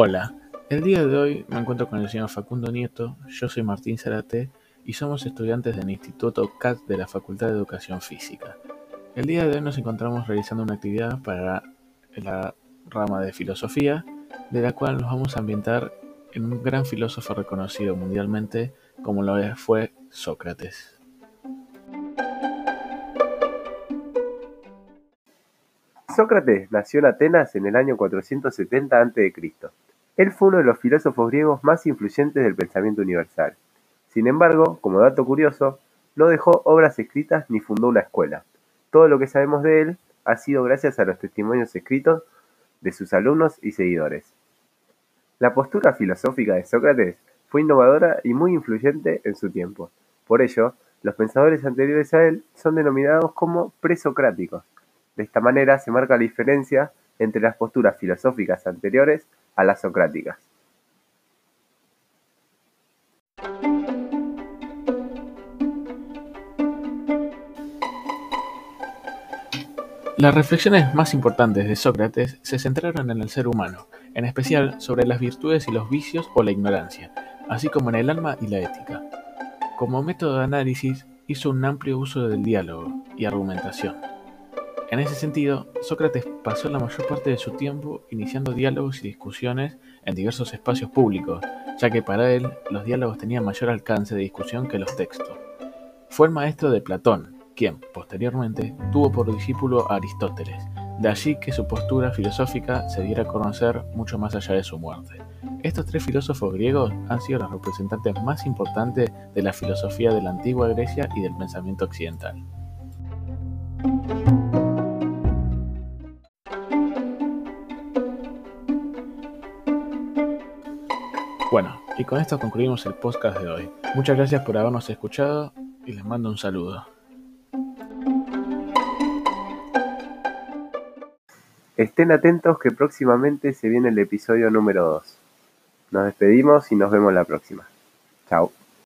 Hola, el día de hoy me encuentro con el señor Facundo Nieto, yo soy Martín Zarate y somos estudiantes del Instituto CAT de la Facultad de Educación Física. El día de hoy nos encontramos realizando una actividad para la rama de filosofía, de la cual nos vamos a ambientar en un gran filósofo reconocido mundialmente como lo fue Sócrates. Sócrates nació en Atenas en el año 470 a.C. Él fue uno de los filósofos griegos más influyentes del pensamiento universal. Sin embargo, como dato curioso, no dejó obras escritas ni fundó una escuela. Todo lo que sabemos de él ha sido gracias a los testimonios escritos de sus alumnos y seguidores. La postura filosófica de Sócrates fue innovadora y muy influyente en su tiempo. Por ello, los pensadores anteriores a él son denominados como presocráticos. De esta manera se marca la diferencia entre las posturas filosóficas anteriores a las socráticas. Las reflexiones más importantes de Sócrates se centraron en el ser humano, en especial sobre las virtudes y los vicios o la ignorancia, así como en el alma y la ética. Como método de análisis, hizo un amplio uso del diálogo y argumentación. En ese sentido, Sócrates pasó la mayor parte de su tiempo iniciando diálogos y discusiones en diversos espacios públicos, ya que para él los diálogos tenían mayor alcance de discusión que los textos. Fue el maestro de Platón, quien, posteriormente, tuvo por discípulo a Aristóteles, de allí que su postura filosófica se diera a conocer mucho más allá de su muerte. Estos tres filósofos griegos han sido los representantes más importantes de la filosofía de la antigua Grecia y del pensamiento occidental. Bueno, y con esto concluimos el podcast de hoy. Muchas gracias por habernos escuchado y les mando un saludo. Estén atentos que próximamente se viene el episodio número 2. Nos despedimos y nos vemos la próxima. Chao.